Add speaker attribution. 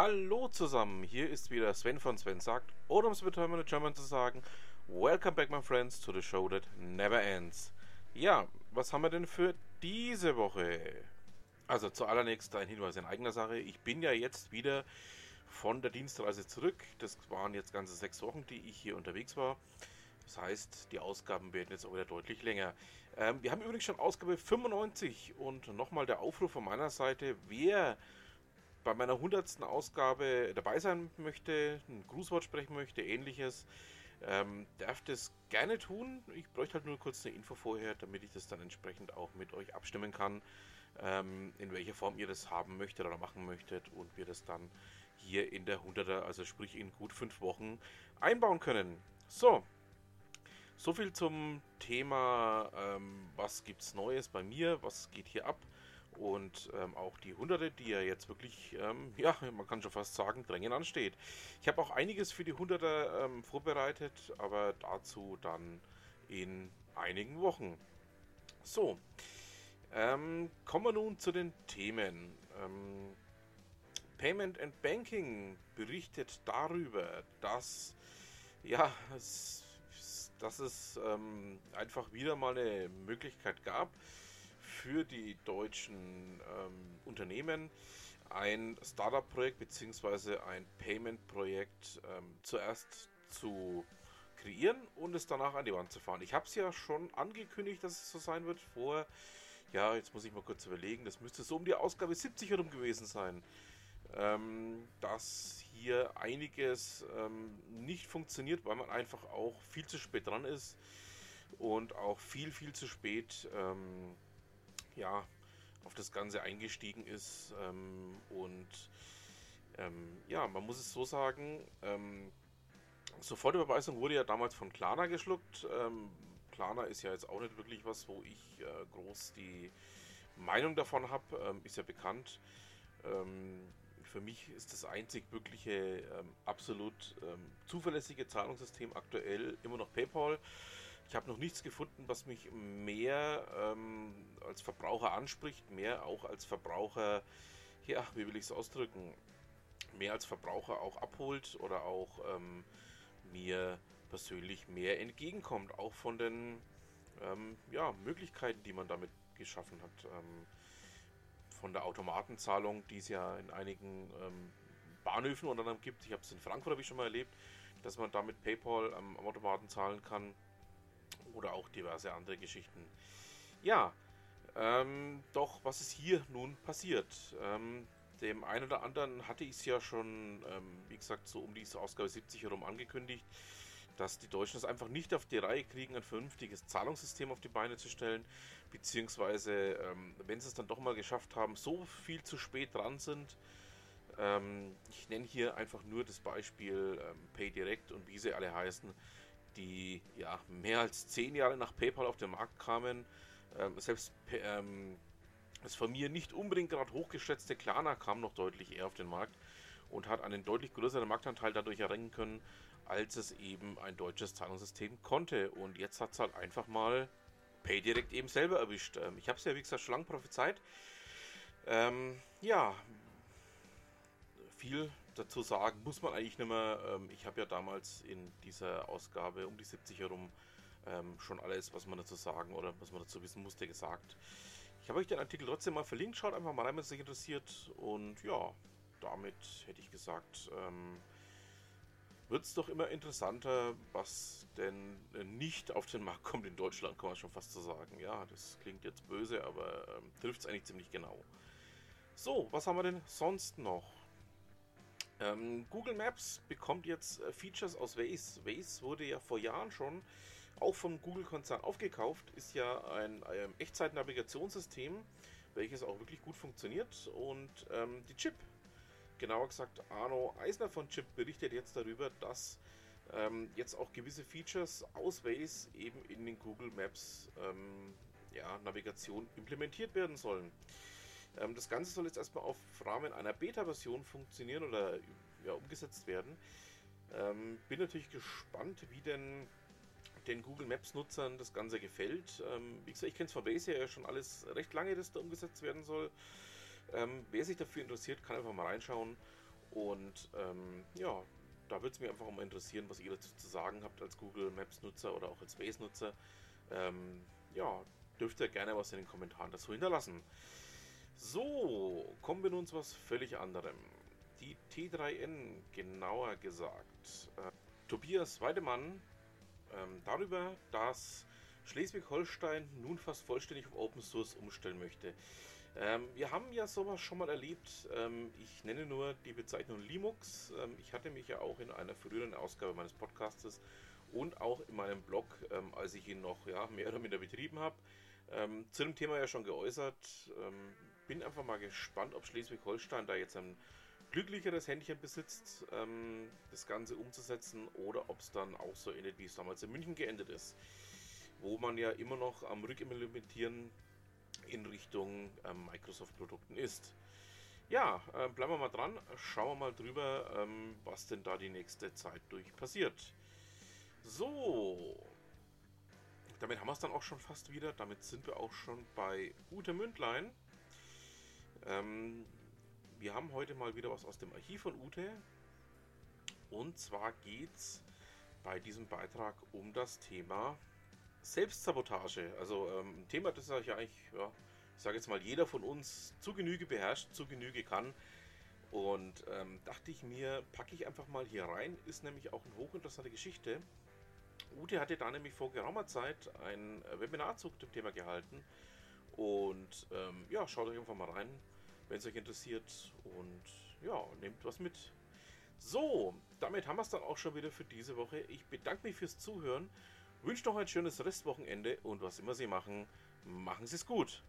Speaker 1: Hallo zusammen, hier ist wieder Sven von Sven sagt, oder um es mit German German zu sagen, Welcome back my friends to the show that never ends. Ja, was haben wir denn für diese Woche? Also zuallererst ein Hinweis in eigener Sache. Ich bin ja jetzt wieder von der Dienstreise zurück. Das waren jetzt ganze sechs Wochen, die ich hier unterwegs war. Das heißt, die Ausgaben werden jetzt auch wieder deutlich länger. Ähm, wir haben übrigens schon Ausgabe 95 und nochmal der Aufruf von meiner Seite, wer bei meiner 100. Ausgabe dabei sein möchte, ein Grußwort sprechen möchte, ähnliches, ähm, darf das gerne tun. Ich bräuchte halt nur kurz eine Info vorher, damit ich das dann entsprechend auch mit euch abstimmen kann, ähm, in welcher Form ihr das haben möchtet oder machen möchtet und wir das dann hier in der 100er, also sprich in gut fünf Wochen, einbauen können. So, so viel zum Thema, ähm, was gibt's Neues bei mir, was geht hier ab und ähm, auch die Hunderte, die ja jetzt wirklich, ähm, ja, man kann schon fast sagen, drängen ansteht. Ich habe auch einiges für die Hunderter ähm, vorbereitet, aber dazu dann in einigen Wochen. So, ähm, kommen wir nun zu den Themen. Ähm, Payment and Banking berichtet darüber, dass ja, es, dass es ähm, einfach wieder mal eine Möglichkeit gab, für die deutschen ähm, Unternehmen ein Startup-Projekt bzw. ein Payment-Projekt ähm, zuerst zu kreieren und es danach an die Wand zu fahren. Ich habe es ja schon angekündigt, dass es so sein wird vor, ja, jetzt muss ich mal kurz überlegen, das müsste so um die Ausgabe 70 herum gewesen sein, ähm, dass hier einiges ähm, nicht funktioniert, weil man einfach auch viel zu spät dran ist und auch viel, viel zu spät ähm, ja, auf das Ganze eingestiegen ist. Ähm, und ähm, ja, man muss es so sagen, ähm, Sofortüberweisung wurde ja damals von Klarna geschluckt. Ähm, Klarna ist ja jetzt auch nicht wirklich was, wo ich äh, groß die Meinung davon habe, ähm, ist ja bekannt. Ähm, für mich ist das einzig wirkliche, ähm, absolut ähm, zuverlässige Zahlungssystem aktuell immer noch PayPal. Ich habe noch nichts gefunden, was mich mehr ähm, als Verbraucher anspricht, mehr auch als Verbraucher, ja, wie will ich es ausdrücken, mehr als Verbraucher auch abholt oder auch ähm, mir persönlich mehr entgegenkommt, auch von den ähm, ja, Möglichkeiten, die man damit geschaffen hat. Ähm, von der Automatenzahlung, die es ja in einigen ähm, Bahnhöfen unter anderem gibt. Ich habe es in Frankfurt habe ich schon mal erlebt, dass man damit PayPal am Automaten zahlen kann oder auch diverse andere Geschichten. Ja, ähm, doch was ist hier nun passiert? Ähm, dem einen oder anderen hatte ich es ja schon, ähm, wie gesagt, so um diese Ausgabe 70 herum angekündigt, dass die Deutschen es einfach nicht auf die Reihe kriegen, ein vernünftiges Zahlungssystem auf die Beine zu stellen, beziehungsweise, ähm, wenn sie es dann doch mal geschafft haben, so viel zu spät dran sind. Ähm, ich nenne hier einfach nur das Beispiel ähm, PayDirect und wie sie alle heißen die ja mehr als zehn Jahre nach PayPal auf den Markt kamen. Ähm, selbst ähm, das von mir nicht unbedingt gerade hochgeschätzte Klarna kam noch deutlich eher auf den Markt und hat einen deutlich größeren Marktanteil dadurch erringen können, als es eben ein deutsches Zahlungssystem konnte. Und jetzt hat es halt einfach mal PayDirect eben selber erwischt. Ähm, ich habe es ja, wie gesagt, schon lange prophezeit. Ähm, ja, viel dazu sagen muss man eigentlich nicht mehr. Ähm, ich habe ja damals in dieser Ausgabe um die 70 herum ähm, schon alles, was man dazu sagen oder was man dazu wissen musste, gesagt. Ich habe euch den Artikel trotzdem mal verlinkt. Schaut einfach mal rein, wenn es euch interessiert. Und ja, damit hätte ich gesagt, ähm, wird es doch immer interessanter, was denn nicht auf den Markt kommt in Deutschland, kann man schon fast so sagen. Ja, das klingt jetzt böse, aber ähm, trifft es eigentlich ziemlich genau. So, was haben wir denn sonst noch? Ähm, Google Maps bekommt jetzt äh, Features aus Waze. Waze wurde ja vor Jahren schon auch vom Google-Konzern aufgekauft, ist ja ein, ein Echtzeit-Navigationssystem, welches auch wirklich gut funktioniert. Und ähm, die Chip, genauer gesagt Arno Eisner von Chip, berichtet jetzt darüber, dass ähm, jetzt auch gewisse Features aus Waze eben in den Google Maps ähm, ja, Navigation implementiert werden sollen. Ähm, das Ganze soll jetzt erstmal auf Rahmen einer Beta-Version funktionieren oder ja, umgesetzt werden. Ähm, bin natürlich gespannt, wie denn den Google Maps-Nutzern das Ganze gefällt. Ähm, wie gesagt, ich kenne es von Base ja schon alles recht lange, dass da umgesetzt werden soll. Ähm, wer sich dafür interessiert, kann einfach mal reinschauen. Und ähm, ja, da würde es mich einfach mal interessieren, was ihr dazu zu sagen habt als Google Maps Nutzer oder auch als Waze Nutzer. Ähm, ja, dürft ihr gerne was in den Kommentaren dazu hinterlassen. So, kommen wir nun zu was völlig anderem. Die T3N, genauer gesagt. Äh, Tobias Weidemann ähm, darüber, dass Schleswig-Holstein nun fast vollständig auf Open Source umstellen möchte. Ähm, wir haben ja sowas schon mal erlebt. Ähm, ich nenne nur die Bezeichnung Linux. Ähm, ich hatte mich ja auch in einer früheren Ausgabe meines Podcastes und auch in meinem Blog, ähm, als ich ihn noch ja, mehr oder minder betrieben habe, ähm, zu dem Thema ja schon geäußert. Ähm, bin einfach mal gespannt, ob Schleswig-Holstein da jetzt ein glücklicheres Händchen besitzt, das Ganze umzusetzen oder ob es dann auch so endet, wie es damals in München geendet ist, wo man ja immer noch am Rückimplementieren in Richtung ähm, Microsoft-Produkten ist. Ja, äh, bleiben wir mal dran, schauen wir mal drüber, ähm, was denn da die nächste Zeit durch passiert. So, damit haben wir es dann auch schon fast wieder. Damit sind wir auch schon bei Ute Mündlein. Ähm, wir haben heute mal wieder was aus dem Archiv von Ute. Und zwar geht es bei diesem Beitrag um das Thema Selbstsabotage, also ähm, ein Thema, das ja eigentlich, ja, ich sage jetzt mal, jeder von uns zu Genüge beherrscht, zu Genüge kann. Und ähm, dachte ich mir, packe ich einfach mal hier rein, ist nämlich auch eine hochinteressante Geschichte. Ute hatte da nämlich vor geraumer Zeit ein Webinar zu dem Thema gehalten. Und ähm, ja, schaut euch einfach mal rein, wenn es euch interessiert. Und ja, nehmt was mit. So, damit haben wir es dann auch schon wieder für diese Woche. Ich bedanke mich fürs Zuhören. Wünsche noch ein schönes Restwochenende und was immer Sie machen, machen Sie es gut.